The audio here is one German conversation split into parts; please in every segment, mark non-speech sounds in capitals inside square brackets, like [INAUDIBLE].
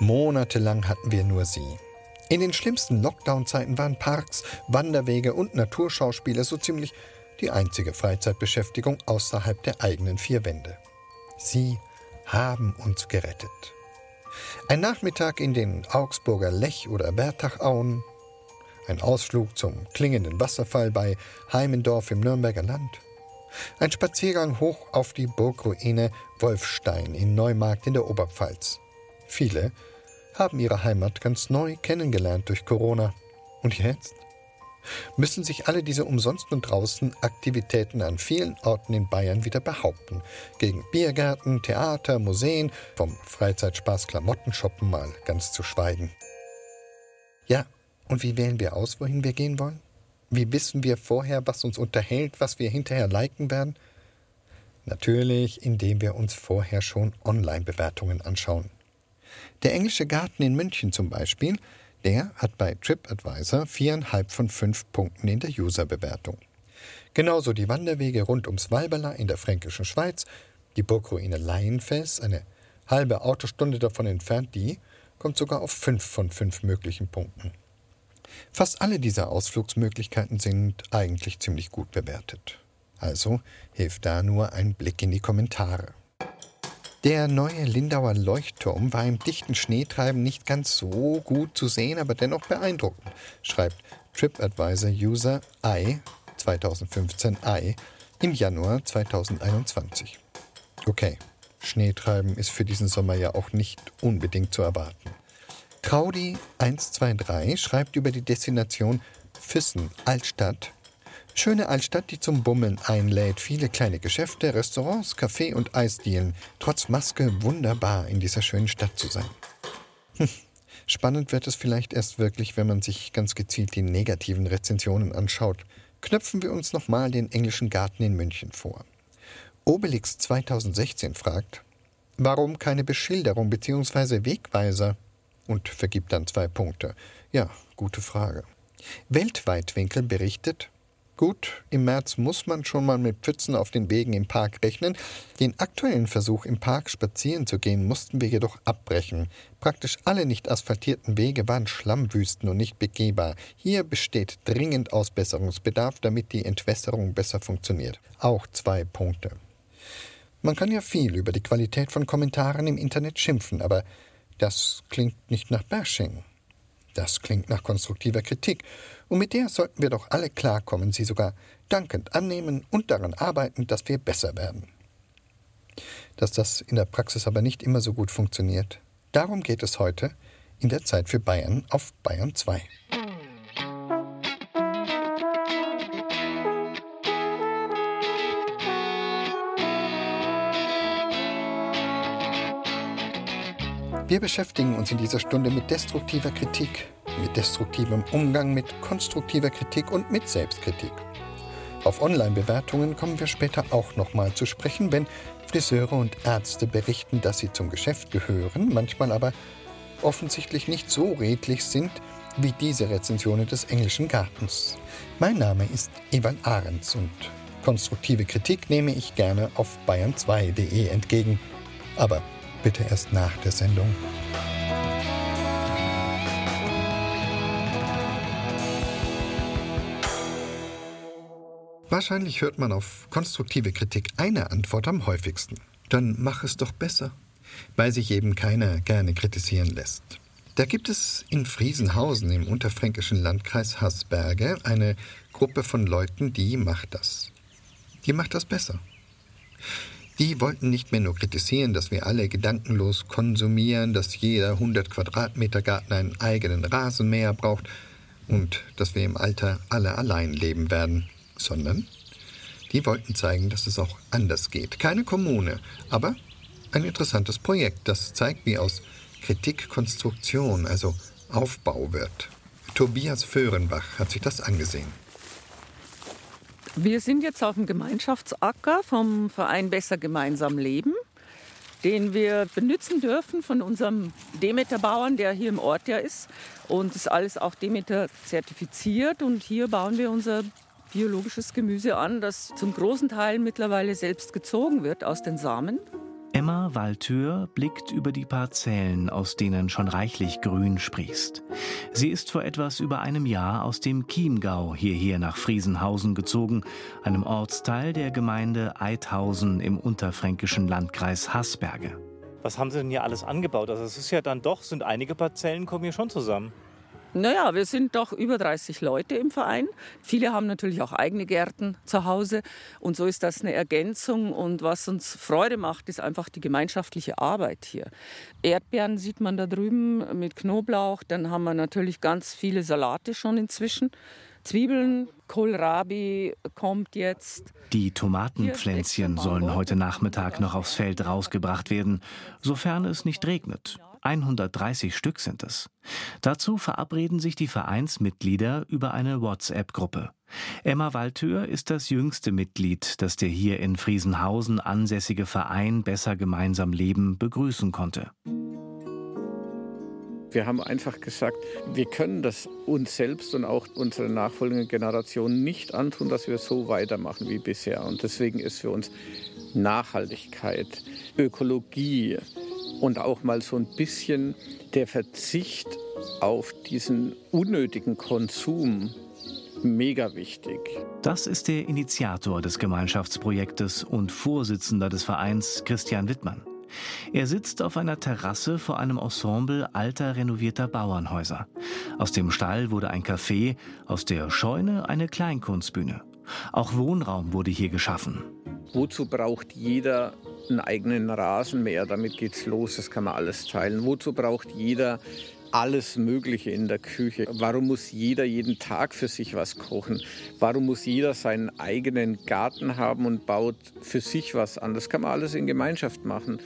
Monatelang hatten wir nur sie. In den schlimmsten Lockdown-Zeiten waren Parks, Wanderwege und Naturschauspiele so ziemlich die einzige Freizeitbeschäftigung außerhalb der eigenen vier Wände. Sie haben uns gerettet. Ein Nachmittag in den Augsburger Lech- oder Bertachauen, ein Ausflug zum klingenden Wasserfall bei Heimendorf im Nürnberger Land, ein Spaziergang hoch auf die Burgruine Wolfstein in Neumarkt in der Oberpfalz. Viele haben ihre Heimat ganz neu kennengelernt durch Corona. Und jetzt? Müssen sich alle diese umsonst und draußen Aktivitäten an vielen Orten in Bayern wieder behaupten. Gegen Biergärten, Theater, Museen, vom Freizeitspaß Klamottenshoppen mal ganz zu schweigen. Ja, und wie wählen wir aus, wohin wir gehen wollen? Wie wissen wir vorher, was uns unterhält, was wir hinterher liken werden? Natürlich, indem wir uns vorher schon Online-Bewertungen anschauen. Der englische Garten in München zum Beispiel, der hat bei TripAdvisor viereinhalb von fünf Punkten in der User-Bewertung. Genauso die Wanderwege rund ums Walberla in der fränkischen Schweiz, die Burgruine Laienfels, eine halbe Autostunde davon entfernt, die kommt sogar auf fünf von fünf möglichen Punkten. Fast alle dieser Ausflugsmöglichkeiten sind eigentlich ziemlich gut bewertet. Also hilft da nur ein Blick in die Kommentare. Der neue Lindauer Leuchtturm war im dichten Schneetreiben nicht ganz so gut zu sehen, aber dennoch beeindruckend, schreibt TripAdvisor-User I 2015 I im Januar 2021. Okay, Schneetreiben ist für diesen Sommer ja auch nicht unbedingt zu erwarten. Traudi123 schreibt über die Destination Füssen Altstadt Schöne Altstadt, die zum Bummeln einlädt. Viele kleine Geschäfte, Restaurants, Café und Eisdielen. Trotz Maske wunderbar in dieser schönen Stadt zu sein. Hm. Spannend wird es vielleicht erst wirklich, wenn man sich ganz gezielt die negativen Rezensionen anschaut. Knöpfen wir uns nochmal den englischen Garten in München vor. Obelix 2016 fragt, warum keine Beschilderung bzw. Wegweiser? Und vergibt dann zwei Punkte. Ja, gute Frage. Weltweitwinkel berichtet, Gut, im März muss man schon mal mit Pfützen auf den Wegen im Park rechnen. Den aktuellen Versuch, im Park spazieren zu gehen, mussten wir jedoch abbrechen. Praktisch alle nicht asphaltierten Wege waren Schlammwüsten und nicht begehbar. Hier besteht dringend Ausbesserungsbedarf, damit die Entwässerung besser funktioniert. Auch zwei Punkte. Man kann ja viel über die Qualität von Kommentaren im Internet schimpfen, aber das klingt nicht nach Bashing. Das klingt nach konstruktiver Kritik, und mit der sollten wir doch alle klarkommen, sie sogar dankend annehmen und daran arbeiten, dass wir besser werden. Dass das in der Praxis aber nicht immer so gut funktioniert, darum geht es heute in der Zeit für Bayern auf Bayern 2. Wir beschäftigen uns in dieser Stunde mit destruktiver Kritik, mit destruktivem Umgang mit konstruktiver Kritik und mit Selbstkritik. Auf Online-Bewertungen kommen wir später auch nochmal zu sprechen, wenn Friseure und Ärzte berichten, dass sie zum Geschäft gehören, manchmal aber offensichtlich nicht so redlich sind wie diese Rezensionen des englischen Gartens. Mein Name ist Ewald Ahrens und konstruktive Kritik nehme ich gerne auf bayern2.de entgegen. Aber bitte erst nach der Sendung. Wahrscheinlich hört man auf konstruktive Kritik eine Antwort am häufigsten. Dann mach es doch besser, weil sich eben keiner gerne kritisieren lässt. Da gibt es in Friesenhausen im unterfränkischen Landkreis Haßberge eine Gruppe von Leuten, die macht das. Die macht das besser. Die wollten nicht mehr nur kritisieren, dass wir alle gedankenlos konsumieren, dass jeder 100 Quadratmeter Garten einen eigenen Rasenmäher braucht und dass wir im Alter alle allein leben werden, sondern die wollten zeigen, dass es auch anders geht. Keine Kommune, aber ein interessantes Projekt, das zeigt, wie aus Kritik Konstruktion, also Aufbau wird. Tobias Föhrenbach hat sich das angesehen. Wir sind jetzt auf dem Gemeinschaftsacker vom Verein Besser Gemeinsam Leben, den wir benutzen dürfen von unserem Demeter-Bauern, der hier im Ort ja ist. Und ist alles auch Demeter zertifiziert. Und hier bauen wir unser biologisches Gemüse an, das zum großen Teil mittlerweile selbst gezogen wird aus den Samen. Emma Waltür blickt über die Parzellen, aus denen schon reichlich Grün sprießt. Sie ist vor etwas über einem Jahr aus dem Chiemgau hierher nach Friesenhausen gezogen, einem Ortsteil der Gemeinde Eidhausen im unterfränkischen Landkreis Haßberge. Was haben Sie denn hier alles angebaut? Also es ist ja dann doch, sind einige Parzellen kommen hier schon zusammen. Naja, wir sind doch über 30 Leute im Verein. Viele haben natürlich auch eigene Gärten zu Hause. Und so ist das eine Ergänzung. Und was uns Freude macht, ist einfach die gemeinschaftliche Arbeit hier. Erdbeeren sieht man da drüben mit Knoblauch. Dann haben wir natürlich ganz viele Salate schon inzwischen. Zwiebeln, Kohlrabi kommt jetzt. Die Tomatenpflänzchen sollen heute Nachmittag noch aufs Feld rausgebracht werden, sofern es nicht regnet. 130 Stück sind es. Dazu verabreden sich die Vereinsmitglieder über eine WhatsApp-Gruppe. Emma Waltür ist das jüngste Mitglied, das der hier in Friesenhausen ansässige Verein Besser gemeinsam leben begrüßen konnte. Wir haben einfach gesagt, wir können das uns selbst und auch unsere nachfolgenden Generationen nicht antun, dass wir so weitermachen wie bisher. Und deswegen ist für uns Nachhaltigkeit, Ökologie, und auch mal so ein bisschen der Verzicht auf diesen unnötigen Konsum mega wichtig. Das ist der Initiator des Gemeinschaftsprojektes und Vorsitzender des Vereins Christian Wittmann. Er sitzt auf einer Terrasse vor einem Ensemble alter renovierter Bauernhäuser. Aus dem Stall wurde ein Café, aus der Scheune eine Kleinkunstbühne. Auch Wohnraum wurde hier geschaffen. Wozu braucht jeder einen eigenen Rasenmäher? Damit geht's los, das kann man alles teilen. Wozu braucht jeder alles Mögliche in der Küche. Warum muss jeder jeden Tag für sich was kochen? Warum muss jeder seinen eigenen Garten haben und baut für sich was an? Das kann man alles in Gemeinschaft machen.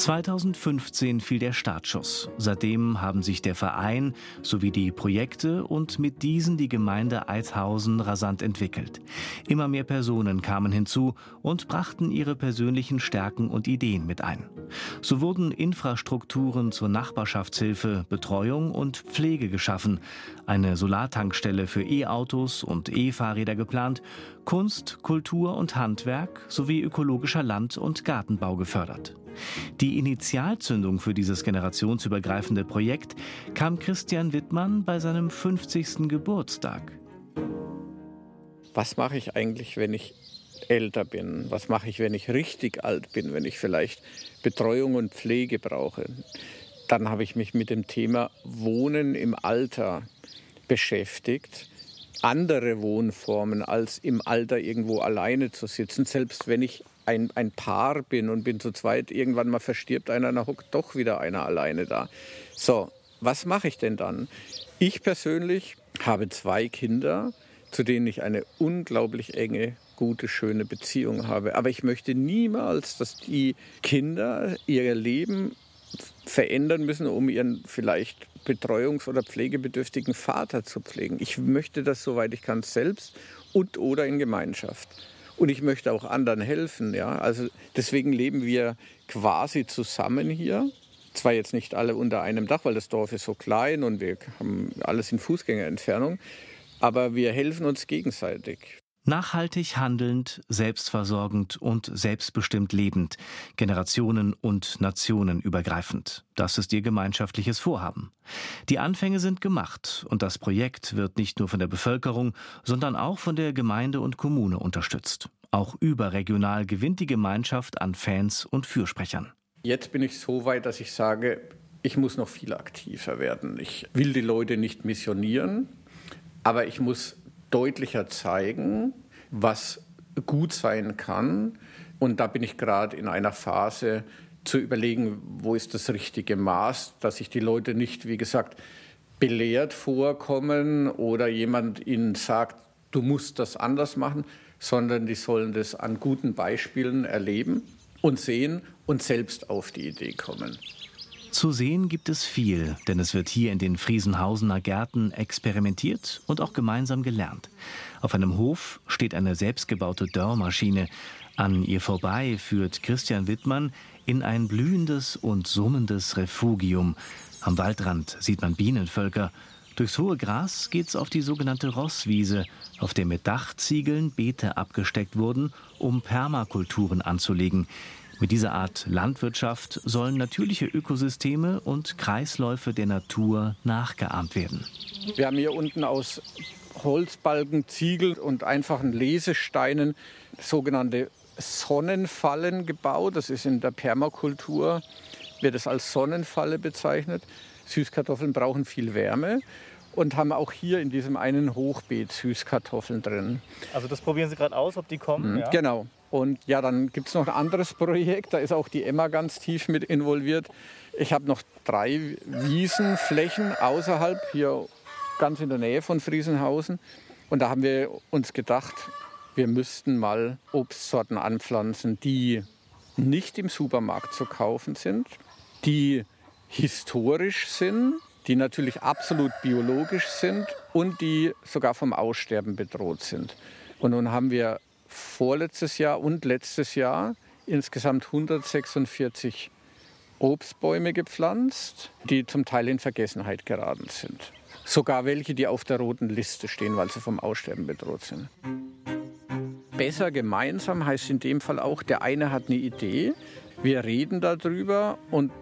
2015 fiel der Startschuss. Seitdem haben sich der Verein sowie die Projekte und mit diesen die Gemeinde Eidhausen rasant entwickelt. Immer mehr Personen kamen hinzu und brachten ihre persönlichen Stärken und Ideen mit ein. So wurden Infrastrukturen zur Nachbarschaftshilfe, Betreuung und Pflege geschaffen, eine Solartankstelle für E-Autos und E-Fahrräder geplant, Kunst, Kultur und Handwerk sowie ökologischer Land- und Gartenbau gefördert. Die Initialzündung für dieses generationsübergreifende Projekt kam Christian Wittmann bei seinem 50. Geburtstag. Was mache ich eigentlich, wenn ich älter bin? Was mache ich, wenn ich richtig alt bin, wenn ich vielleicht Betreuung und Pflege brauche? Dann habe ich mich mit dem Thema Wohnen im Alter beschäftigt. Andere Wohnformen als im Alter irgendwo alleine zu sitzen, selbst wenn ich ein, ein Paar bin und bin zu zweit, irgendwann mal verstirbt einer, dann hockt doch wieder einer alleine da. So, was mache ich denn dann? Ich persönlich habe zwei Kinder, zu denen ich eine unglaublich enge, gute, schöne Beziehung habe. Aber ich möchte niemals, dass die Kinder ihr Leben verändern müssen, um ihren vielleicht betreuungs- oder pflegebedürftigen Vater zu pflegen. Ich möchte das, soweit ich kann, selbst und oder in Gemeinschaft und ich möchte auch anderen helfen. Ja? Also deswegen leben wir quasi zusammen hier. Zwar jetzt nicht alle unter einem Dach, weil das Dorf ist so klein und wir haben alles in Fußgängerentfernung, aber wir helfen uns gegenseitig. Nachhaltig handelnd, selbstversorgend und selbstbestimmt lebend, generationen- und nationenübergreifend. Das ist ihr gemeinschaftliches Vorhaben. Die Anfänge sind gemacht und das Projekt wird nicht nur von der Bevölkerung, sondern auch von der Gemeinde und Kommune unterstützt. Auch überregional gewinnt die Gemeinschaft an Fans und Fürsprechern. Jetzt bin ich so weit, dass ich sage, ich muss noch viel aktiver werden. Ich will die Leute nicht missionieren, aber ich muss deutlicher zeigen, was gut sein kann. Und da bin ich gerade in einer Phase zu überlegen, wo ist das richtige Maß, dass sich die Leute nicht, wie gesagt, belehrt vorkommen oder jemand ihnen sagt, du musst das anders machen, sondern die sollen das an guten Beispielen erleben und sehen und selbst auf die Idee kommen. Zu sehen gibt es viel, denn es wird hier in den Friesenhausener Gärten experimentiert und auch gemeinsam gelernt. Auf einem Hof steht eine selbstgebaute Dörrmaschine. An ihr vorbei führt Christian Wittmann in ein blühendes und summendes Refugium. Am Waldrand sieht man Bienenvölker. Durchs hohe Gras geht's auf die sogenannte Rosswiese, auf der mit Dachziegeln Beete abgesteckt wurden, um Permakulturen anzulegen. Mit dieser Art Landwirtschaft sollen natürliche Ökosysteme und Kreisläufe der Natur nachgeahmt werden. Wir haben hier unten aus Holzbalken, Ziegel und einfachen Lesesteinen sogenannte Sonnenfallen gebaut. Das ist in der Permakultur, wird es als Sonnenfalle bezeichnet. Süßkartoffeln brauchen viel Wärme und haben auch hier in diesem einen Hochbeet Süßkartoffeln drin. Also das probieren Sie gerade aus, ob die kommen? Mhm, ja? Genau. Und ja, dann gibt es noch ein anderes Projekt, da ist auch die Emma ganz tief mit involviert. Ich habe noch drei Wiesenflächen außerhalb, hier ganz in der Nähe von Friesenhausen. Und da haben wir uns gedacht, wir müssten mal Obstsorten anpflanzen, die nicht im Supermarkt zu kaufen sind, die historisch sind, die natürlich absolut biologisch sind und die sogar vom Aussterben bedroht sind. Und nun haben wir vorletztes Jahr und letztes Jahr insgesamt 146 Obstbäume gepflanzt, die zum Teil in Vergessenheit geraten sind. Sogar welche, die auf der roten Liste stehen, weil sie vom Aussterben bedroht sind. Besser gemeinsam heißt in dem Fall auch, der eine hat eine Idee, wir reden darüber und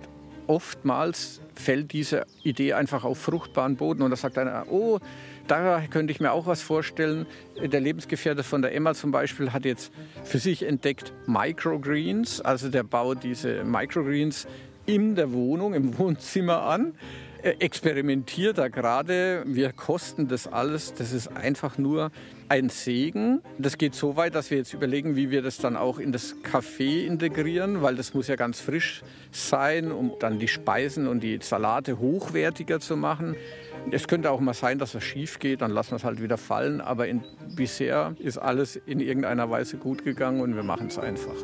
oftmals fällt diese Idee einfach auf fruchtbaren Boden und da sagt einer, oh, da könnte ich mir auch was vorstellen. Der Lebensgefährte von der Emma zum Beispiel hat jetzt für sich entdeckt Microgreens, also der baut diese Microgreens in der Wohnung, im Wohnzimmer an. Er experimentiert da gerade, wir kosten das alles, das ist einfach nur ein Segen. Das geht so weit, dass wir jetzt überlegen, wie wir das dann auch in das Café integrieren, weil das muss ja ganz frisch sein, um dann die Speisen und die Salate hochwertiger zu machen. Es könnte auch mal sein, dass es schief geht, dann lassen wir es halt wieder fallen. Aber in, bisher ist alles in irgendeiner Weise gut gegangen und wir machen es einfach.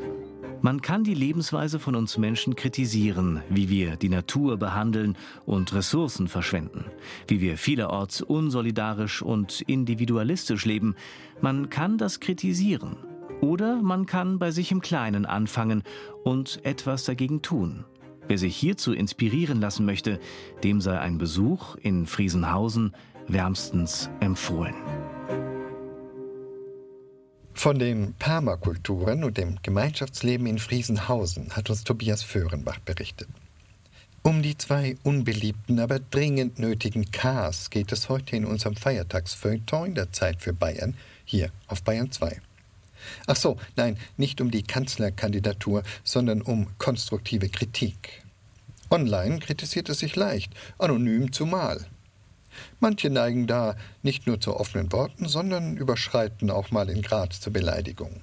Man kann die Lebensweise von uns Menschen kritisieren, wie wir die Natur behandeln und Ressourcen verschwenden, wie wir vielerorts unsolidarisch und individualistisch leben. Man kann das kritisieren. Oder man kann bei sich im Kleinen anfangen und etwas dagegen tun. Wer sich hierzu inspirieren lassen möchte, dem sei ein Besuch in Friesenhausen wärmstens empfohlen. Von den Permakulturen und dem Gemeinschaftsleben in Friesenhausen hat uns Tobias Föhrenbach berichtet. Um die zwei unbeliebten, aber dringend nötigen Ks geht es heute in unserem Feiertagsfeuilleton in der Zeit für Bayern, hier auf Bayern 2. Ach so, nein, nicht um die Kanzlerkandidatur, sondern um konstruktive Kritik. Online kritisiert es sich leicht, anonym zumal. Manche neigen da nicht nur zu offenen Worten, sondern überschreiten auch mal in Grad zur Beleidigung.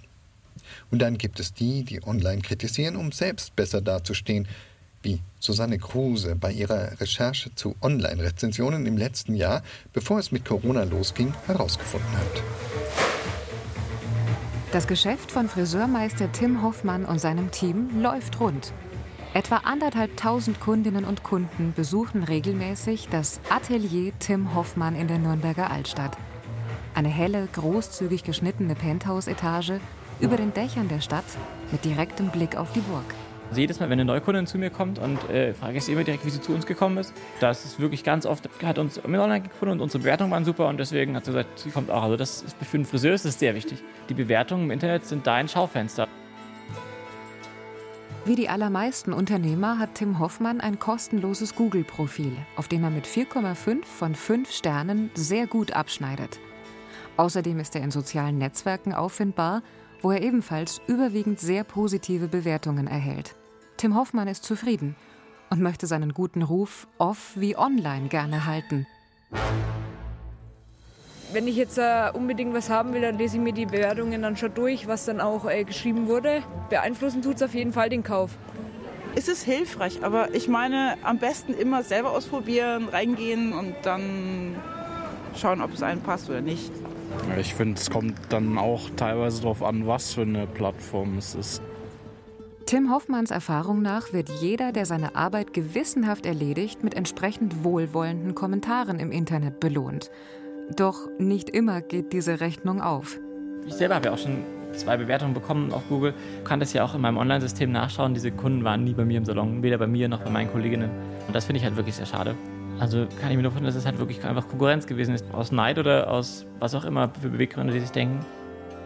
Und dann gibt es die, die online kritisieren, um selbst besser dazustehen, wie Susanne Kruse bei ihrer Recherche zu Online-Rezensionen im letzten Jahr, bevor es mit Corona losging, herausgefunden hat. Das Geschäft von Friseurmeister Tim Hoffmann und seinem Team läuft rund. Etwa anderthalbtausend Kundinnen und Kunden besuchen regelmäßig das Atelier Tim Hoffmann in der Nürnberger Altstadt. Eine helle, großzügig geschnittene Penthouse-Etage über den Dächern der Stadt mit direktem Blick auf die Burg. Also jedes Mal, wenn eine Neukundin zu mir kommt und äh, frage ich sie immer direkt, wie sie zu uns gekommen ist. Das ist wirklich ganz oft, hat uns Online gefunden und unsere Bewertungen waren super und deswegen hat sie gesagt, sie kommt auch. Also das ist für einen Friseur ist das sehr wichtig. Die Bewertungen im Internet sind dein Schaufenster. Wie die allermeisten Unternehmer hat Tim Hoffmann ein kostenloses Google-Profil, auf dem er mit 4,5 von 5 Sternen sehr gut abschneidet. Außerdem ist er in sozialen Netzwerken auffindbar, wo er ebenfalls überwiegend sehr positive Bewertungen erhält. Tim Hoffmann ist zufrieden und möchte seinen guten Ruf off wie online gerne halten. Wenn ich jetzt äh, unbedingt was haben will, dann lese ich mir die Bewertungen dann schon durch, was dann auch äh, geschrieben wurde. Beeinflussen tut es auf jeden Fall den Kauf. Es ist hilfreich, aber ich meine, am besten immer selber ausprobieren, reingehen und dann schauen, ob es einem passt oder nicht. Ich finde, es kommt dann auch teilweise darauf an, was für eine Plattform es ist. Tim Hoffmanns Erfahrung nach wird jeder, der seine Arbeit gewissenhaft erledigt, mit entsprechend wohlwollenden Kommentaren im Internet belohnt. Doch nicht immer geht diese Rechnung auf. Ich selber habe ja auch schon zwei Bewertungen bekommen auf Google. Ich kann das ja auch in meinem Online-System nachschauen. Diese Kunden waren nie bei mir im Salon, weder bei mir noch bei meinen Kolleginnen. Und das finde ich halt wirklich sehr schade. Also kann ich mir nur vorstellen, dass es halt wirklich einfach Konkurrenz gewesen ist. Aus Neid oder aus was auch immer für Beweggründe, die sich denken.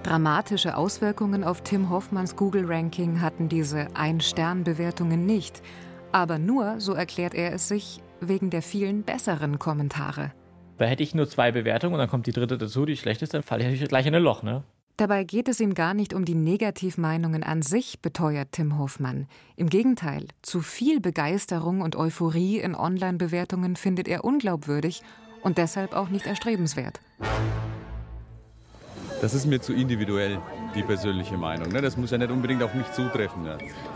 Dramatische Auswirkungen auf Tim Hoffmanns Google-Ranking hatten diese Ein-Stern-Bewertungen nicht. Aber nur, so erklärt er es sich, wegen der vielen besseren Kommentare. Weil hätte ich nur zwei Bewertungen und dann kommt die dritte dazu, die schlechteste, dann falle ich gleich in ein Loch, ne? Dabei geht es ihm gar nicht um die Negativmeinungen an sich, beteuert Tim Hoffmann. Im Gegenteil, zu viel Begeisterung und Euphorie in Online-Bewertungen findet er unglaubwürdig und deshalb auch nicht erstrebenswert. Das ist mir zu individuell, die persönliche Meinung. Ne? Das muss ja nicht unbedingt auf mich zutreffen.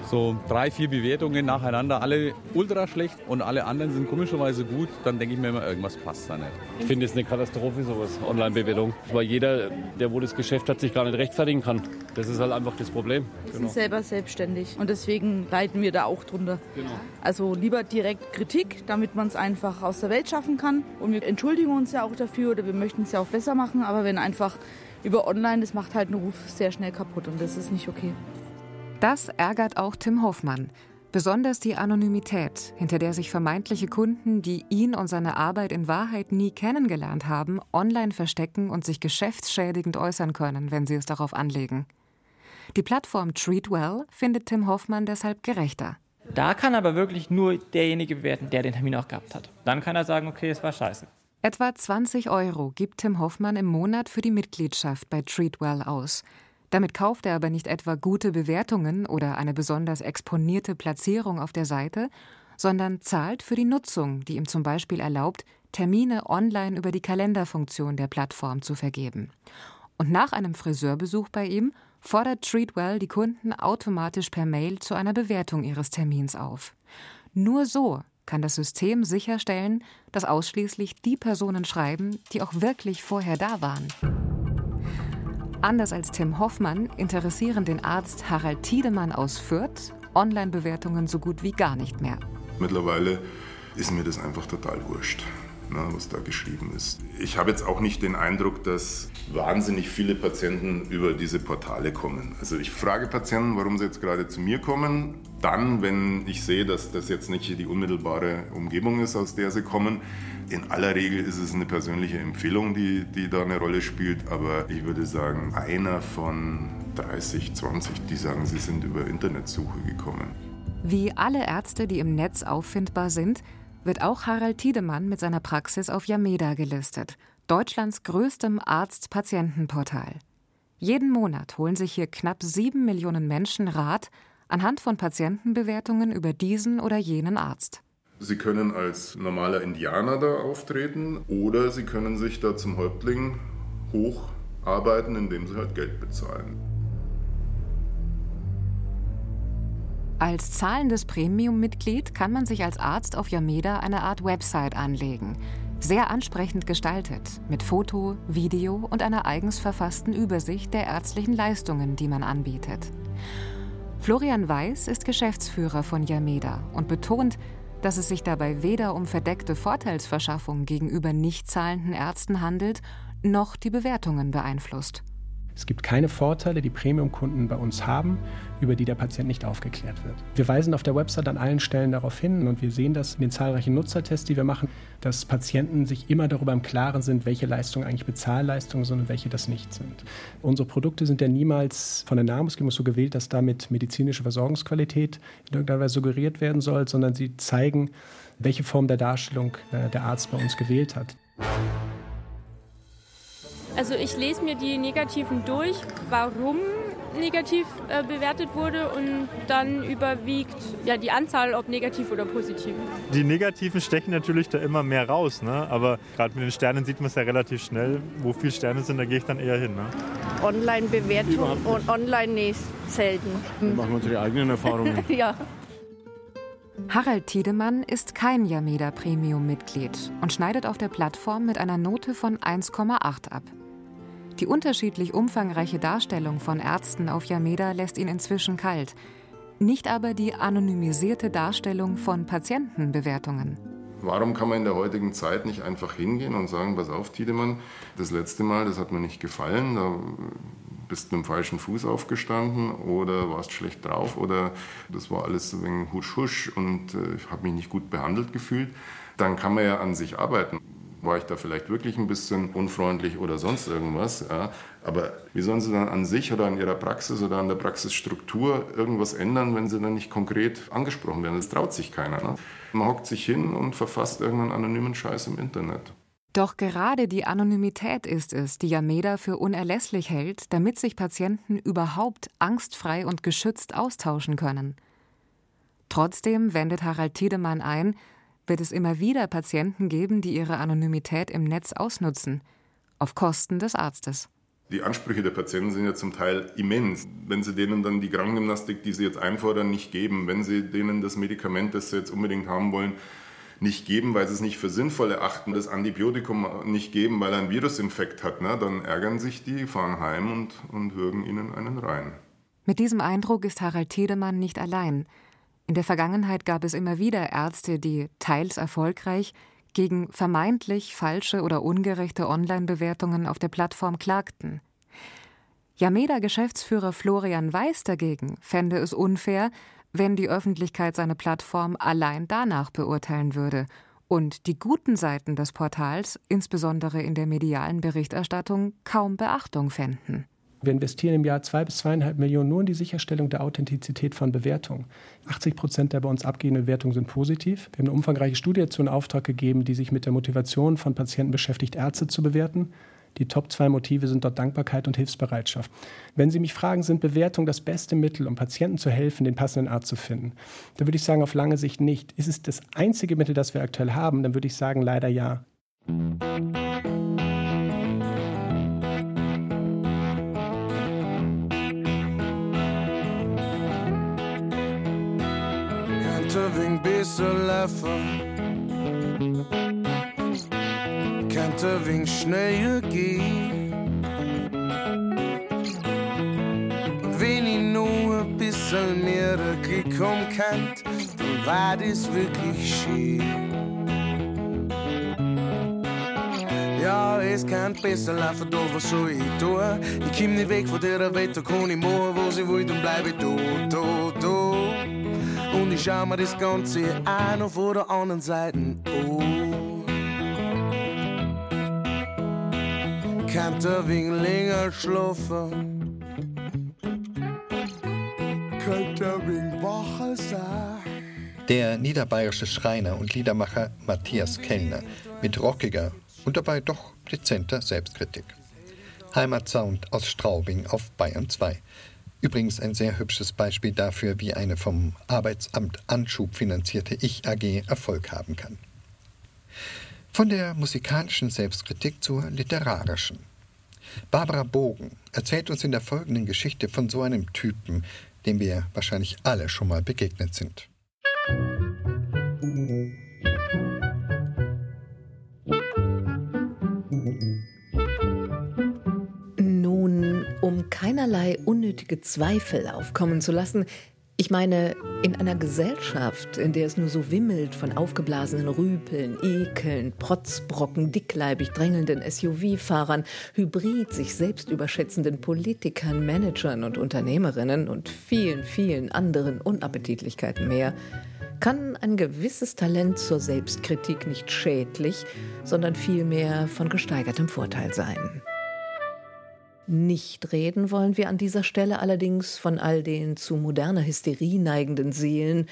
So drei, vier Bewertungen nacheinander, alle ultra schlecht und alle anderen sind komischerweise gut, dann denke ich mir immer, irgendwas passt da nicht. Ich finde es eine Katastrophe, sowas, Online-Bewertung. Weil jeder, der wo das Geschäft hat, sich gar nicht rechtfertigen kann. Das ist halt einfach das Problem. Wir sind genau. selber selbstständig und deswegen leiden wir da auch drunter. Genau. Also lieber direkt Kritik, damit man es einfach aus der Welt schaffen kann. Und wir entschuldigen uns ja auch dafür oder wir möchten es ja auch besser machen, aber wenn einfach über Online, das macht halt einen Ruf sehr schnell kaputt und das ist nicht okay. Das ärgert auch Tim Hoffmann. Besonders die Anonymität, hinter der sich vermeintliche Kunden, die ihn und seine Arbeit in Wahrheit nie kennengelernt haben, online verstecken und sich geschäftsschädigend äußern können, wenn sie es darauf anlegen. Die Plattform Treatwell findet Tim Hoffmann deshalb gerechter. Da kann aber wirklich nur derjenige bewerten, der den Termin auch gehabt hat. Dann kann er sagen, okay, es war scheiße. Etwa 20 Euro gibt Tim Hoffmann im Monat für die Mitgliedschaft bei Treatwell aus. Damit kauft er aber nicht etwa gute Bewertungen oder eine besonders exponierte Platzierung auf der Seite, sondern zahlt für die Nutzung, die ihm zum Beispiel erlaubt, Termine online über die Kalenderfunktion der Plattform zu vergeben. Und nach einem Friseurbesuch bei ihm fordert Treatwell die Kunden automatisch per Mail zu einer Bewertung ihres Termins auf. Nur so kann das System sicherstellen, dass ausschließlich die Personen schreiben, die auch wirklich vorher da waren. Anders als Tim Hoffmann interessieren den Arzt Harald Tiedemann aus Fürth Online-Bewertungen so gut wie gar nicht mehr. Mittlerweile ist mir das einfach total wurscht ne, was da geschrieben ist. Ich habe jetzt auch nicht den Eindruck, dass wahnsinnig viele Patienten über diese Portale kommen. Also ich frage Patienten, warum sie jetzt gerade zu mir kommen. Dann, wenn ich sehe, dass das jetzt nicht die unmittelbare Umgebung ist, aus der sie kommen, in aller Regel ist es eine persönliche Empfehlung, die, die da eine Rolle spielt. Aber ich würde sagen, einer von 30, 20, die sagen, sie sind über Internetsuche gekommen. Wie alle Ärzte, die im Netz auffindbar sind, wird auch Harald Tiedemann mit seiner Praxis auf Yameda gelistet, Deutschlands größtem Arzt-Patienten-Portal. Jeden Monat holen sich hier knapp sieben Millionen Menschen Rat anhand von Patientenbewertungen über diesen oder jenen Arzt. Sie können als normaler Indianer da auftreten oder Sie können sich da zum Häuptling hocharbeiten, indem Sie halt Geld bezahlen. Als zahlendes Premium-Mitglied kann man sich als Arzt auf Yameda eine Art Website anlegen. Sehr ansprechend gestaltet, mit Foto, Video und einer eigens verfassten Übersicht der ärztlichen Leistungen, die man anbietet. Florian Weiß ist Geschäftsführer von Yameda und betont, dass es sich dabei weder um verdeckte Vorteilsverschaffung gegenüber nicht zahlenden Ärzten handelt, noch die Bewertungen beeinflusst. Es gibt keine Vorteile, die Premium-Kunden bei uns haben, über die der Patient nicht aufgeklärt wird. Wir weisen auf der Website an allen Stellen darauf hin und wir sehen das in den zahlreichen Nutzertests, die wir machen, dass Patienten sich immer darüber im Klaren sind, welche Leistungen eigentlich Bezahlleistungen sind und welche das nicht sind. Unsere Produkte sind ja niemals von der Namensgebung so gewählt, dass damit medizinische Versorgungsqualität in irgendeiner Weise suggeriert werden soll, sondern sie zeigen, welche Form der Darstellung äh, der Arzt bei uns gewählt hat. Also ich lese mir die Negativen durch, warum negativ äh, bewertet wurde und dann überwiegt ja die Anzahl, ob negativ oder positiv. Die Negativen stechen natürlich da immer mehr raus, ne? aber gerade mit den Sternen sieht man es ja relativ schnell. Wo viele Sterne sind, da gehe ich dann eher hin. Ne? Online-Bewertung und online nee, selten. Wir machen unsere eigenen Erfahrungen. [LAUGHS] ja. Harald Tiedemann ist kein Yameda Premium-Mitglied und schneidet auf der Plattform mit einer Note von 1,8 ab. Die unterschiedlich umfangreiche Darstellung von Ärzten auf Yameda lässt ihn inzwischen kalt. Nicht aber die anonymisierte Darstellung von Patientenbewertungen. Warum kann man in der heutigen Zeit nicht einfach hingehen und sagen, pass auf, Tiedemann, das letzte Mal, das hat mir nicht gefallen, da bist du mit dem falschen Fuß aufgestanden oder warst schlecht drauf oder das war alles ein wenig husch husch und äh, ich habe mich nicht gut behandelt gefühlt. Dann kann man ja an sich arbeiten war ich da vielleicht wirklich ein bisschen unfreundlich oder sonst irgendwas. Ja. Aber wie sollen sie dann an sich oder an ihrer Praxis oder an der Praxisstruktur irgendwas ändern, wenn sie dann nicht konkret angesprochen werden? Das traut sich keiner. Ne? Man hockt sich hin und verfasst irgendeinen anonymen Scheiß im Internet. Doch gerade die Anonymität ist es, die Yameda für unerlässlich hält, damit sich Patienten überhaupt angstfrei und geschützt austauschen können. Trotzdem wendet Harald Tiedemann ein, wird es immer wieder Patienten geben, die ihre Anonymität im Netz ausnutzen, auf Kosten des Arztes. Die Ansprüche der Patienten sind ja zum Teil immens. Wenn sie denen dann die Krankengymnastik, die sie jetzt einfordern, nicht geben, wenn sie denen das Medikament, das sie jetzt unbedingt haben wollen, nicht geben, weil sie es nicht für sinnvoll erachten, das Antibiotikum nicht geben, weil er einen Virusinfekt hat, ne, dann ärgern sich die, fahren heim und, und würgen ihnen einen rein. Mit diesem Eindruck ist Harald Tiedemann nicht allein. In der Vergangenheit gab es immer wieder Ärzte, die teils erfolgreich gegen vermeintlich falsche oder ungerechte Online-Bewertungen auf der Plattform klagten. Yameda-Geschäftsführer Florian Weiß dagegen fände es unfair, wenn die Öffentlichkeit seine Plattform allein danach beurteilen würde und die guten Seiten des Portals, insbesondere in der medialen Berichterstattung, kaum Beachtung fänden. Wir investieren im Jahr zwei bis zweieinhalb Millionen nur in die Sicherstellung der Authentizität von Bewertungen. 80 Prozent der bei uns abgehenden Bewertungen sind positiv. Wir haben eine umfangreiche Studie dazu in Auftrag gegeben, die sich mit der Motivation von Patienten beschäftigt, Ärzte zu bewerten. Die Top zwei Motive sind dort Dankbarkeit und Hilfsbereitschaft. Wenn Sie mich fragen, sind Bewertungen das beste Mittel, um Patienten zu helfen, den passenden Arzt zu finden? Da würde ich sagen, auf lange Sicht nicht. Ist es das einzige Mittel, das wir aktuell haben? Dann würde ich sagen, leider ja. Könnte besser laufen könnte wegen schneller gehen. Wenn ich nur ein bisschen mehr gekommen kann, dann war das wirklich schön. Ja, es kann besser laufen, doch was soll ich tun? Ich komm nicht weg von der Welt, da kann ich machen, wo sie will, dann bleibe ich da, da, da. Und ich schau mir das Ganze auch noch von der anderen Seite an. könnte wegen länger schlafen. Könnte wegen Woche sein. Der niederbayerische Schreiner und Liedermacher Matthias Kellner mit rockiger und dabei doch dezenter Selbstkritik. Heimatsound aus Straubing auf Bayern 2. Übrigens ein sehr hübsches Beispiel dafür, wie eine vom Arbeitsamt Anschub finanzierte Ich-AG Erfolg haben kann. Von der musikalischen Selbstkritik zur literarischen. Barbara Bogen erzählt uns in der folgenden Geschichte von so einem Typen, dem wir wahrscheinlich alle schon mal begegnet sind. Keinerlei unnötige Zweifel aufkommen zu lassen, ich meine, in einer Gesellschaft, in der es nur so wimmelt von aufgeblasenen Rüpeln, Ekeln, Protzbrocken, dickleibig drängelnden SUV-Fahrern, hybrid sich selbst überschätzenden Politikern, Managern und Unternehmerinnen und vielen, vielen anderen Unappetitlichkeiten mehr, kann ein gewisses Talent zur Selbstkritik nicht schädlich, sondern vielmehr von gesteigertem Vorteil sein. Nicht reden wollen wir an dieser Stelle allerdings von all den zu moderner Hysterie neigenden Seelen,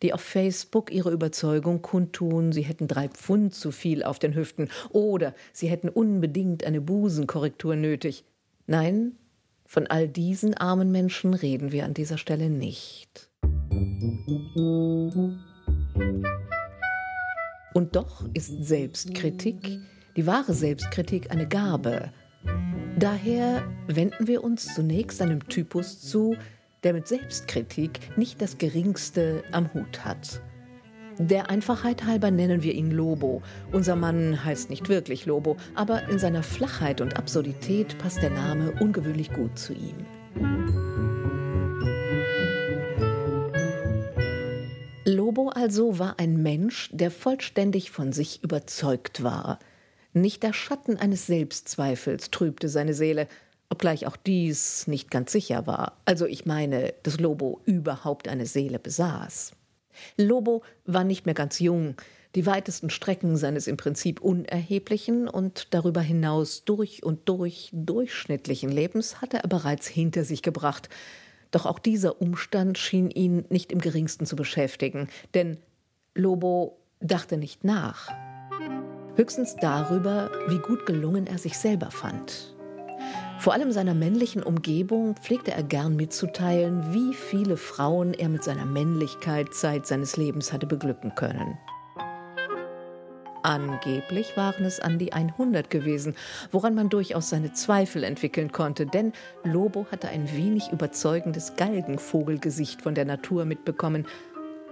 die auf Facebook ihre Überzeugung kundtun, sie hätten drei Pfund zu viel auf den Hüften oder sie hätten unbedingt eine Busenkorrektur nötig. Nein, von all diesen armen Menschen reden wir an dieser Stelle nicht. Und doch ist Selbstkritik, die wahre Selbstkritik, eine Gabe, Daher wenden wir uns zunächst einem Typus zu, der mit Selbstkritik nicht das geringste am Hut hat. Der Einfachheit halber nennen wir ihn Lobo. Unser Mann heißt nicht wirklich Lobo, aber in seiner Flachheit und Absurdität passt der Name ungewöhnlich gut zu ihm. Lobo also war ein Mensch, der vollständig von sich überzeugt war – nicht der Schatten eines Selbstzweifels trübte seine Seele, obgleich auch dies nicht ganz sicher war. Also ich meine, dass Lobo überhaupt eine Seele besaß. Lobo war nicht mehr ganz jung. Die weitesten Strecken seines im Prinzip unerheblichen und darüber hinaus durch und durch durchschnittlichen Lebens hatte er bereits hinter sich gebracht. Doch auch dieser Umstand schien ihn nicht im geringsten zu beschäftigen, denn Lobo dachte nicht nach. Höchstens darüber, wie gut gelungen er sich selber fand. Vor allem seiner männlichen Umgebung pflegte er gern mitzuteilen, wie viele Frauen er mit seiner Männlichkeit Zeit seines Lebens hatte beglücken können. Angeblich waren es an die 100 gewesen, woran man durchaus seine Zweifel entwickeln konnte, denn Lobo hatte ein wenig überzeugendes Galgenvogelgesicht von der Natur mitbekommen.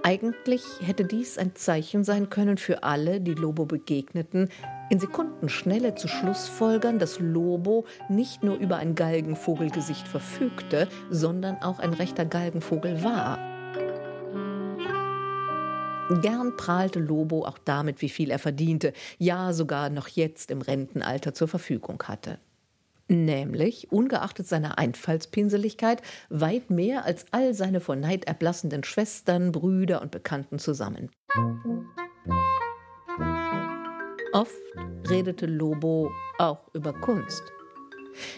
Eigentlich hätte dies ein Zeichen sein können für alle, die Lobo begegneten, in Sekundenschnelle zu Schlussfolgern, dass Lobo nicht nur über ein Galgenvogelgesicht verfügte, sondern auch ein rechter Galgenvogel war. Gern prahlte Lobo auch damit, wie viel er verdiente, ja sogar noch jetzt im Rentenalter zur Verfügung hatte. Nämlich, ungeachtet seiner Einfallspinseligkeit, weit mehr als all seine vor Neid erblassenden Schwestern, Brüder und Bekannten zusammen. Oft redete Lobo auch über Kunst.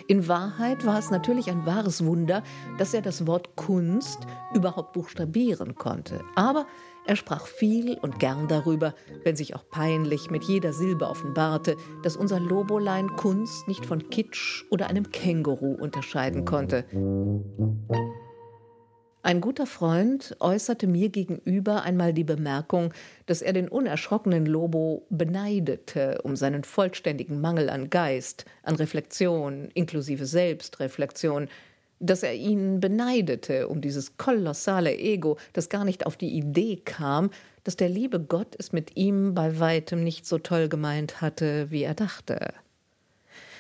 In Wahrheit war es natürlich ein wahres Wunder, dass er das Wort Kunst überhaupt buchstabieren konnte. Aber er sprach viel und gern darüber, wenn sich auch peinlich mit jeder Silbe offenbarte, dass unser Lobolein Kunst nicht von Kitsch oder einem Känguru unterscheiden konnte. Ein guter Freund äußerte mir gegenüber einmal die Bemerkung, dass er den unerschrockenen Lobo beneidete um seinen vollständigen Mangel an Geist, an Reflexion, inklusive Selbstreflexion, dass er ihn beneidete um dieses kolossale Ego, das gar nicht auf die Idee kam, dass der liebe Gott es mit ihm bei weitem nicht so toll gemeint hatte, wie er dachte.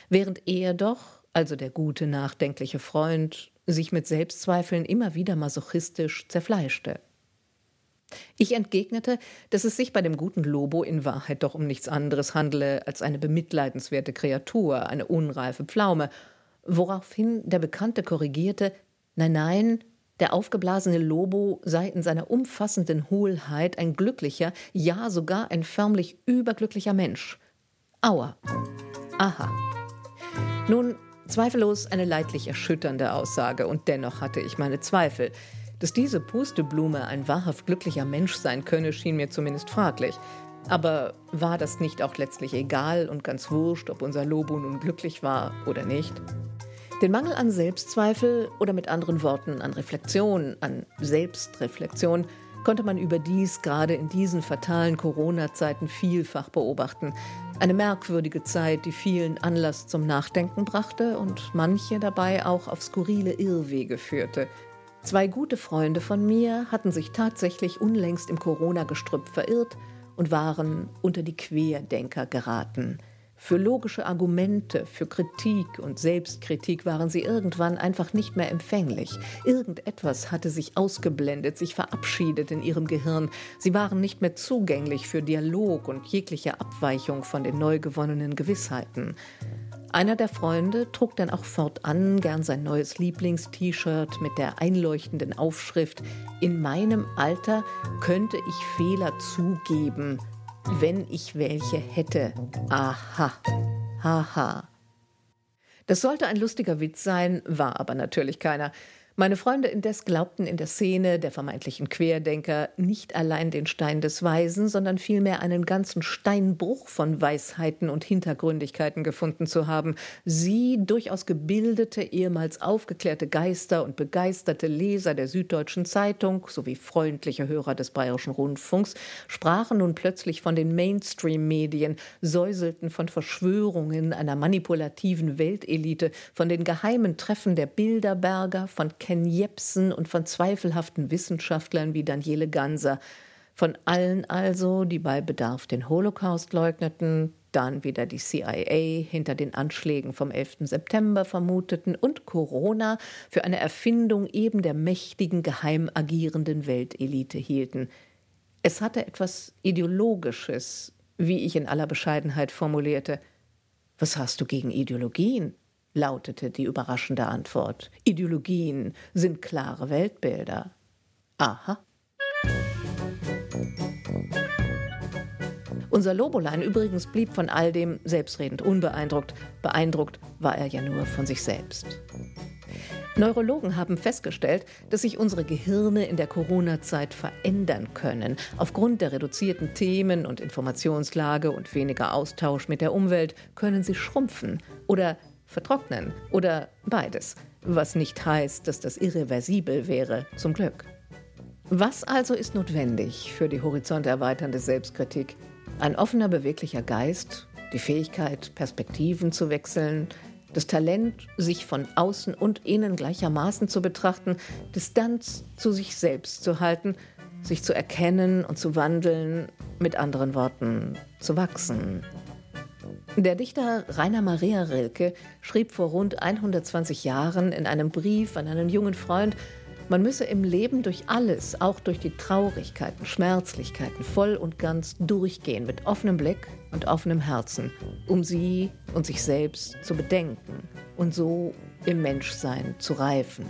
Während er doch, also der gute, nachdenkliche Freund, sich mit Selbstzweifeln immer wieder masochistisch zerfleischte. Ich entgegnete, dass es sich bei dem guten Lobo in Wahrheit doch um nichts anderes handele als eine bemitleidenswerte Kreatur, eine unreife Pflaume, woraufhin der Bekannte korrigierte Nein, nein, der aufgeblasene Lobo sei in seiner umfassenden Hohlheit ein glücklicher, ja sogar ein förmlich überglücklicher Mensch. Aua. Aha. Nun, zweifellos eine leidlich erschütternde Aussage, und dennoch hatte ich meine Zweifel. Dass diese Pusteblume ein wahrhaft glücklicher Mensch sein könne, schien mir zumindest fraglich. Aber war das nicht auch letztlich egal und ganz wurscht, ob unser Lobo nun glücklich war oder nicht? Den Mangel an Selbstzweifel oder mit anderen Worten an Reflexion, an Selbstreflexion, konnte man überdies gerade in diesen fatalen Corona-Zeiten vielfach beobachten. Eine merkwürdige Zeit, die vielen Anlass zum Nachdenken brachte und manche dabei auch auf skurrile Irrwege führte. Zwei gute Freunde von mir hatten sich tatsächlich unlängst im Corona-Gestrüpp verirrt und waren unter die Querdenker geraten. Für logische Argumente, für Kritik und Selbstkritik waren sie irgendwann einfach nicht mehr empfänglich. Irgendetwas hatte sich ausgeblendet, sich verabschiedet in ihrem Gehirn. Sie waren nicht mehr zugänglich für Dialog und jegliche Abweichung von den neu gewonnenen Gewissheiten. Einer der Freunde trug dann auch fortan gern sein neues Lieblings-T-Shirt mit der einleuchtenden Aufschrift In meinem Alter könnte ich Fehler zugeben, wenn ich welche hätte. Aha. Haha. Das sollte ein lustiger Witz sein, war aber natürlich keiner. Meine Freunde indes glaubten in der Szene der vermeintlichen Querdenker nicht allein den Stein des Weisen, sondern vielmehr einen ganzen Steinbruch von Weisheiten und Hintergründigkeiten gefunden zu haben. Sie, durchaus gebildete, ehemals aufgeklärte Geister und begeisterte Leser der Süddeutschen Zeitung sowie freundliche Hörer des Bayerischen Rundfunks, sprachen nun plötzlich von den Mainstream-Medien, säuselten von Verschwörungen einer manipulativen Weltelite, von den geheimen Treffen der Bilderberger, von Ken Jepsen und von zweifelhaften Wissenschaftlern wie Daniele Ganser, von allen also, die bei Bedarf den Holocaust leugneten, dann wieder die CIA hinter den Anschlägen vom 11. September vermuteten und Corona für eine Erfindung eben der mächtigen, geheim agierenden Weltelite hielten. Es hatte etwas Ideologisches, wie ich in aller Bescheidenheit formulierte. Was hast du gegen Ideologien? Lautete die überraschende Antwort. Ideologien sind klare Weltbilder. Aha. Unser Lobolein übrigens blieb von all dem selbstredend unbeeindruckt. Beeindruckt war er ja nur von sich selbst. Neurologen haben festgestellt, dass sich unsere Gehirne in der Corona-Zeit verändern können. Aufgrund der reduzierten Themen- und Informationslage und weniger Austausch mit der Umwelt können sie schrumpfen oder vertrocknen oder beides. Was nicht heißt, dass das irreversibel wäre, zum Glück. Was also ist notwendig für die horizonterweiternde Selbstkritik? Ein offener, beweglicher Geist, die Fähigkeit, Perspektiven zu wechseln, das Talent, sich von außen und innen gleichermaßen zu betrachten, Distanz zu sich selbst zu halten, sich zu erkennen und zu wandeln, mit anderen Worten, zu wachsen. Der Dichter Rainer Maria Rilke schrieb vor rund 120 Jahren in einem Brief an einen jungen Freund, man müsse im Leben durch alles, auch durch die Traurigkeiten, Schmerzlichkeiten, voll und ganz durchgehen, mit offenem Blick und offenem Herzen, um sie und sich selbst zu bedenken und so im Menschsein zu reifen.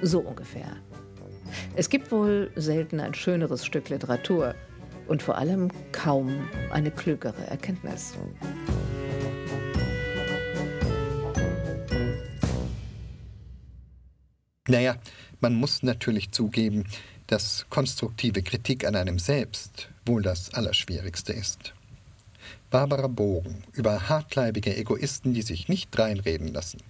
So ungefähr. Es gibt wohl selten ein schöneres Stück Literatur und vor allem kaum eine klügere Erkenntnis. Naja, man muss natürlich zugeben, dass konstruktive Kritik an einem selbst wohl das Allerschwierigste ist. Barbara Bogen über hartleibige Egoisten, die sich nicht reinreden lassen.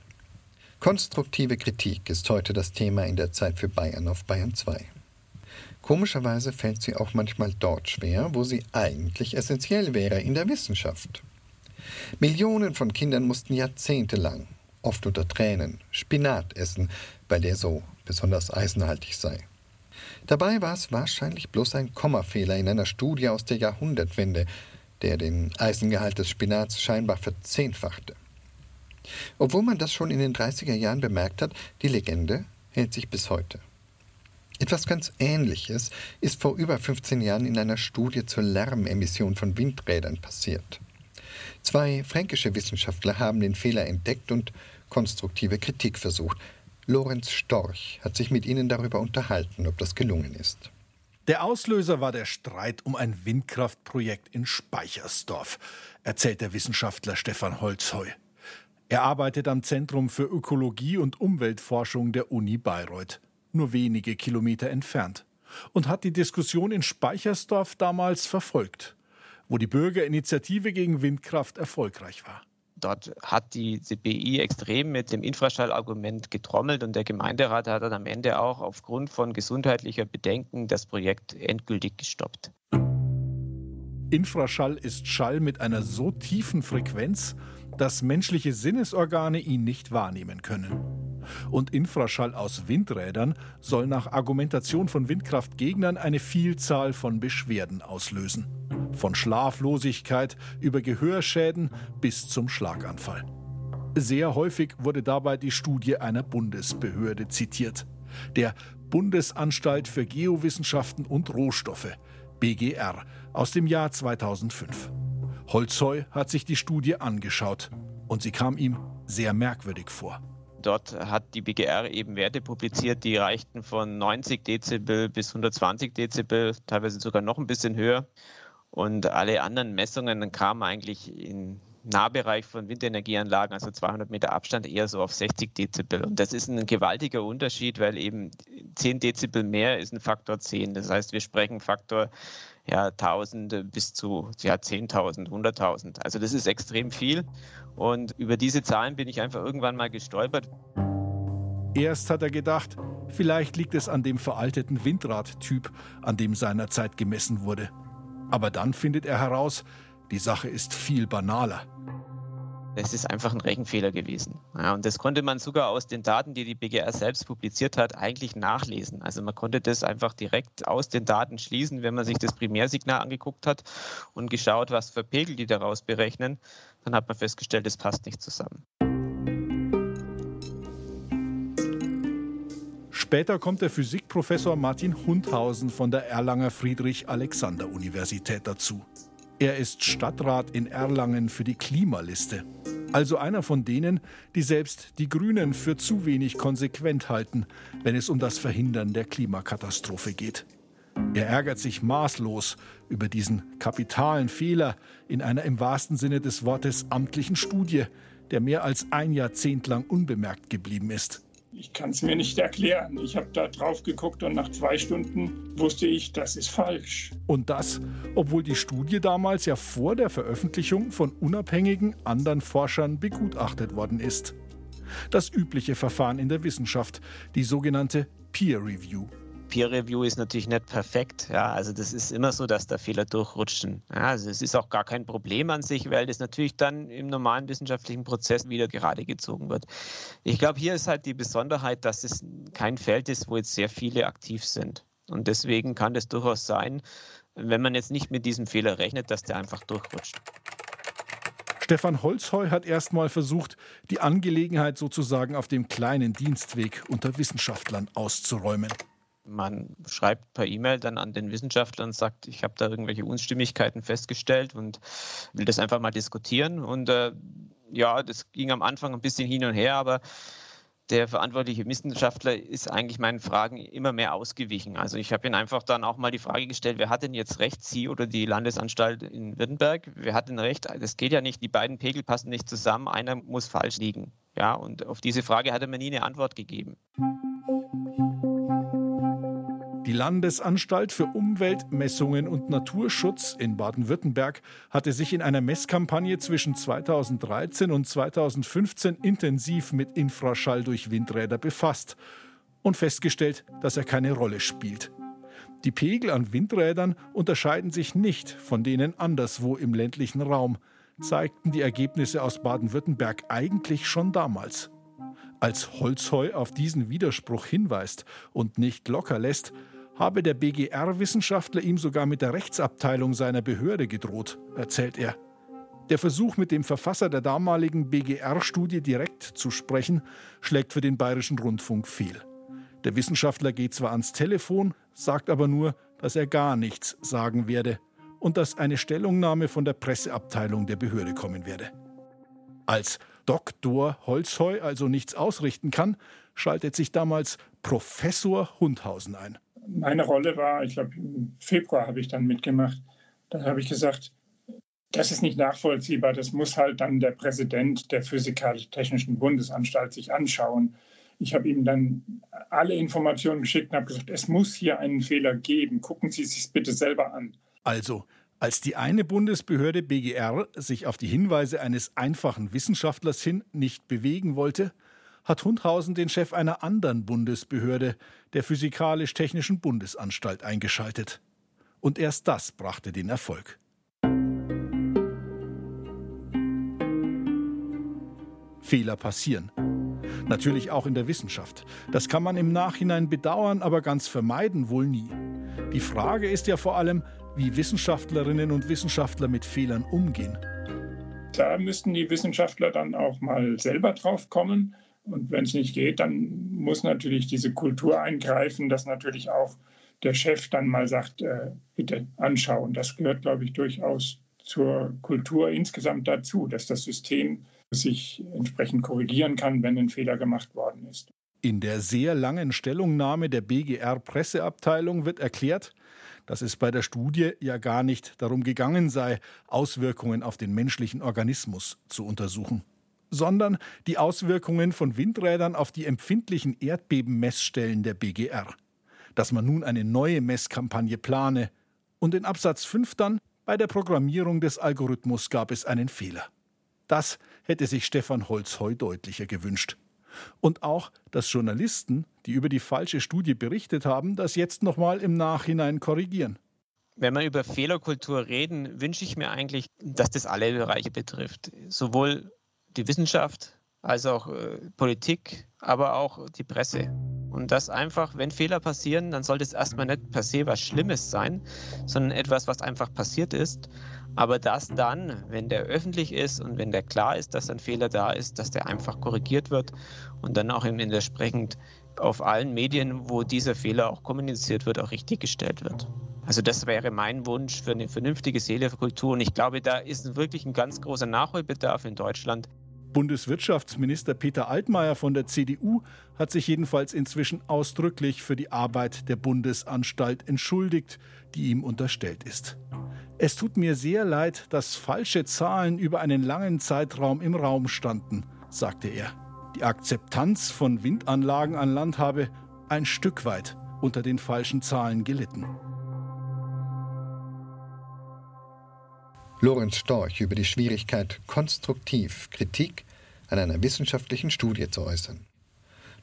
Konstruktive Kritik ist heute das Thema in der Zeit für Bayern auf Bayern 2. Komischerweise fällt sie auch manchmal dort schwer, wo sie eigentlich essentiell wäre, in der Wissenschaft. Millionen von Kindern mussten jahrzehntelang, oft unter Tränen, Spinat essen, weil der so besonders eisenhaltig sei. Dabei war es wahrscheinlich bloß ein Kommafehler in einer Studie aus der Jahrhundertwende, der den Eisengehalt des Spinats scheinbar verzehnfachte. Obwohl man das schon in den 30er Jahren bemerkt hat, die Legende hält sich bis heute. Etwas ganz Ähnliches ist vor über 15 Jahren in einer Studie zur Lärmemission von Windrädern passiert. Zwei fränkische Wissenschaftler haben den Fehler entdeckt und konstruktive Kritik versucht, Lorenz Storch hat sich mit Ihnen darüber unterhalten, ob das gelungen ist. Der Auslöser war der Streit um ein Windkraftprojekt in Speichersdorf, erzählt der Wissenschaftler Stefan Holzheu. Er arbeitet am Zentrum für Ökologie und Umweltforschung der Uni Bayreuth, nur wenige Kilometer entfernt, und hat die Diskussion in Speichersdorf damals verfolgt, wo die Bürgerinitiative gegen Windkraft erfolgreich war. Dort hat die CBI extrem mit dem Infraschallargument getrommelt und der Gemeinderat hat dann am Ende auch aufgrund von gesundheitlicher Bedenken das Projekt endgültig gestoppt. Infraschall ist Schall mit einer so tiefen Frequenz, dass menschliche Sinnesorgane ihn nicht wahrnehmen können. Und Infraschall aus Windrädern soll nach Argumentation von Windkraftgegnern eine Vielzahl von Beschwerden auslösen. Von Schlaflosigkeit über Gehörschäden bis zum Schlaganfall. Sehr häufig wurde dabei die Studie einer Bundesbehörde zitiert. Der Bundesanstalt für Geowissenschaften und Rohstoffe, BGR, aus dem Jahr 2005. Holzheu hat sich die Studie angeschaut und sie kam ihm sehr merkwürdig vor. Dort hat die BGR eben Werte publiziert, die reichten von 90 Dezibel bis 120 Dezibel, teilweise sogar noch ein bisschen höher. Und alle anderen Messungen kamen eigentlich in Nahbereich von Windenergieanlagen, also 200 Meter Abstand, eher so auf 60 Dezibel. Und das ist ein gewaltiger Unterschied, weil eben 10 Dezibel mehr ist ein Faktor 10. Das heißt, wir sprechen Faktor ja, 1000 bis zu ja, 10.000, 100.000. Also das ist extrem viel. Und über diese Zahlen bin ich einfach irgendwann mal gestolpert. Erst hat er gedacht, vielleicht liegt es an dem veralteten Windradtyp, an dem seinerzeit gemessen wurde. Aber dann findet er heraus, die Sache ist viel banaler. Es ist einfach ein Rechenfehler gewesen. Ja, und das konnte man sogar aus den Daten, die die BGR selbst publiziert hat, eigentlich nachlesen. Also man konnte das einfach direkt aus den Daten schließen, wenn man sich das Primärsignal angeguckt hat und geschaut, was für Pegel die daraus berechnen. Dann hat man festgestellt, es passt nicht zusammen. Später kommt der Physikprofessor Martin Hundhausen von der Erlanger Friedrich-Alexander-Universität dazu. Er ist Stadtrat in Erlangen für die Klimaliste. Also einer von denen, die selbst die Grünen für zu wenig konsequent halten, wenn es um das Verhindern der Klimakatastrophe geht. Er ärgert sich maßlos über diesen kapitalen Fehler in einer im wahrsten Sinne des Wortes amtlichen Studie, der mehr als ein Jahrzehnt lang unbemerkt geblieben ist. Ich kann es mir nicht erklären. Ich habe da drauf geguckt und nach zwei Stunden wusste ich, das ist falsch. Und das, obwohl die Studie damals ja vor der Veröffentlichung von unabhängigen anderen Forschern begutachtet worden ist. Das übliche Verfahren in der Wissenschaft, die sogenannte Peer Review. Peer Review ist natürlich nicht perfekt. Ja, also das ist immer so, dass da Fehler durchrutschen. Ja, also es ist auch gar kein Problem an sich, weil das natürlich dann im normalen wissenschaftlichen Prozess wieder gerade gezogen wird. Ich glaube, hier ist halt die Besonderheit, dass es kein Feld ist, wo jetzt sehr viele aktiv sind. Und deswegen kann das durchaus sein, wenn man jetzt nicht mit diesem Fehler rechnet, dass der einfach durchrutscht. Stefan Holzheu hat erstmal versucht, die Angelegenheit sozusagen auf dem kleinen Dienstweg unter Wissenschaftlern auszuräumen man schreibt per E-Mail dann an den Wissenschaftler und sagt, ich habe da irgendwelche Unstimmigkeiten festgestellt und will das einfach mal diskutieren. Und äh, ja, das ging am Anfang ein bisschen hin und her, aber der verantwortliche Wissenschaftler ist eigentlich meinen Fragen immer mehr ausgewichen. Also ich habe ihn einfach dann auch mal die Frage gestellt, wer hat denn jetzt recht, Sie oder die Landesanstalt in Württemberg? Wer hat denn recht? Das geht ja nicht, die beiden Pegel passen nicht zusammen, einer muss falsch liegen. Ja, und auf diese Frage hat er mir nie eine Antwort gegeben. Die Landesanstalt für Umweltmessungen und Naturschutz in Baden-Württemberg hatte sich in einer Messkampagne zwischen 2013 und 2015 intensiv mit Infraschall durch Windräder befasst und festgestellt, dass er keine Rolle spielt. Die Pegel an Windrädern unterscheiden sich nicht von denen anderswo im ländlichen Raum, zeigten die Ergebnisse aus Baden-Württemberg eigentlich schon damals. Als Holzheu auf diesen Widerspruch hinweist und nicht locker lässt, habe der BGR-Wissenschaftler ihm sogar mit der Rechtsabteilung seiner Behörde gedroht, erzählt er. Der Versuch, mit dem Verfasser der damaligen BGR-Studie direkt zu sprechen, schlägt für den Bayerischen Rundfunk fehl. Der Wissenschaftler geht zwar ans Telefon, sagt aber nur, dass er gar nichts sagen werde und dass eine Stellungnahme von der Presseabteilung der Behörde kommen werde. Als Doktor Holzheu also nichts ausrichten kann, schaltet sich damals Professor Hundhausen ein meine Rolle war, ich glaube, im Februar habe ich dann mitgemacht. Da habe ich gesagt, das ist nicht nachvollziehbar. Das muss halt dann der Präsident der Physikalisch-Technischen Bundesanstalt sich anschauen. Ich habe ihm dann alle Informationen geschickt und habe gesagt, es muss hier einen Fehler geben. Gucken Sie sich bitte selber an. Also, als die eine Bundesbehörde BGR sich auf die Hinweise eines einfachen Wissenschaftlers hin nicht bewegen wollte, hat Hundhausen den Chef einer anderen Bundesbehörde, der Physikalisch-Technischen Bundesanstalt, eingeschaltet. Und erst das brachte den Erfolg. Fehler passieren. Natürlich auch in der Wissenschaft. Das kann man im Nachhinein bedauern, aber ganz vermeiden wohl nie. Die Frage ist ja vor allem, wie Wissenschaftlerinnen und Wissenschaftler mit Fehlern umgehen. Da müssten die Wissenschaftler dann auch mal selber drauf kommen und wenn es nicht geht, dann muss natürlich diese Kultur eingreifen, dass natürlich auch der Chef dann mal sagt, äh, bitte anschauen. Das gehört, glaube ich, durchaus zur Kultur insgesamt dazu, dass das System sich entsprechend korrigieren kann, wenn ein Fehler gemacht worden ist. In der sehr langen Stellungnahme der BGR-Presseabteilung wird erklärt, dass es bei der Studie ja gar nicht darum gegangen sei, Auswirkungen auf den menschlichen Organismus zu untersuchen sondern die Auswirkungen von Windrädern auf die empfindlichen Erdbebenmessstellen der BGR. Dass man nun eine neue Messkampagne plane. Und in Absatz 5 dann, bei der Programmierung des Algorithmus gab es einen Fehler. Das hätte sich Stefan Holzheu deutlicher gewünscht. Und auch, dass Journalisten, die über die falsche Studie berichtet haben, das jetzt nochmal im Nachhinein korrigieren. Wenn wir über Fehlerkultur reden, wünsche ich mir eigentlich, dass das alle Bereiche betrifft. Sowohl die Wissenschaft als auch äh, Politik, aber auch die Presse. Und das einfach, wenn Fehler passieren, dann sollte es erstmal nicht per se was Schlimmes sein, sondern etwas, was einfach passiert ist. Aber das dann, wenn der öffentlich ist und wenn der klar ist, dass ein Fehler da ist, dass der einfach korrigiert wird und dann auch entsprechend auf allen Medien, wo dieser Fehler auch kommuniziert wird, auch richtig gestellt wird. Also das wäre mein Wunsch für eine vernünftige Seelekultur. Und ich glaube, da ist wirklich ein ganz großer Nachholbedarf in Deutschland. Bundeswirtschaftsminister Peter Altmaier von der CDU hat sich jedenfalls inzwischen ausdrücklich für die Arbeit der Bundesanstalt entschuldigt, die ihm unterstellt ist. Es tut mir sehr leid, dass falsche Zahlen über einen langen Zeitraum im Raum standen, sagte er. Die Akzeptanz von Windanlagen an Land habe ein Stück weit unter den falschen Zahlen gelitten. Lorenz Storch über die Schwierigkeit, konstruktiv Kritik an einer wissenschaftlichen Studie zu äußern.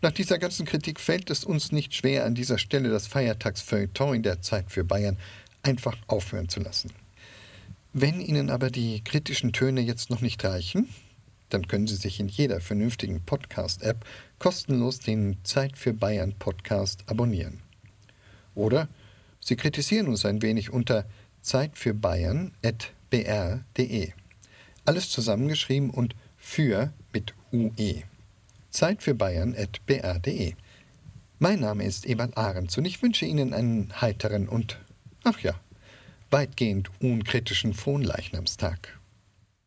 Nach dieser ganzen Kritik fällt es uns nicht schwer, an dieser Stelle das Feiertagsfeuilleton in der Zeit für Bayern einfach aufhören zu lassen. Wenn Ihnen aber die kritischen Töne jetzt noch nicht reichen, dann können Sie sich in jeder vernünftigen Podcast-App kostenlos den Zeit für Bayern Podcast abonnieren. Oder Sie kritisieren uns ein wenig unter zeitfürbayern.br.de. Alles zusammengeschrieben und für mit UE. Zeit für Bayern.br.de. Mein Name ist Ebert Ahrens und ich wünsche Ihnen einen heiteren und, ach ja, weitgehend unkritischen Fronleichnamstag.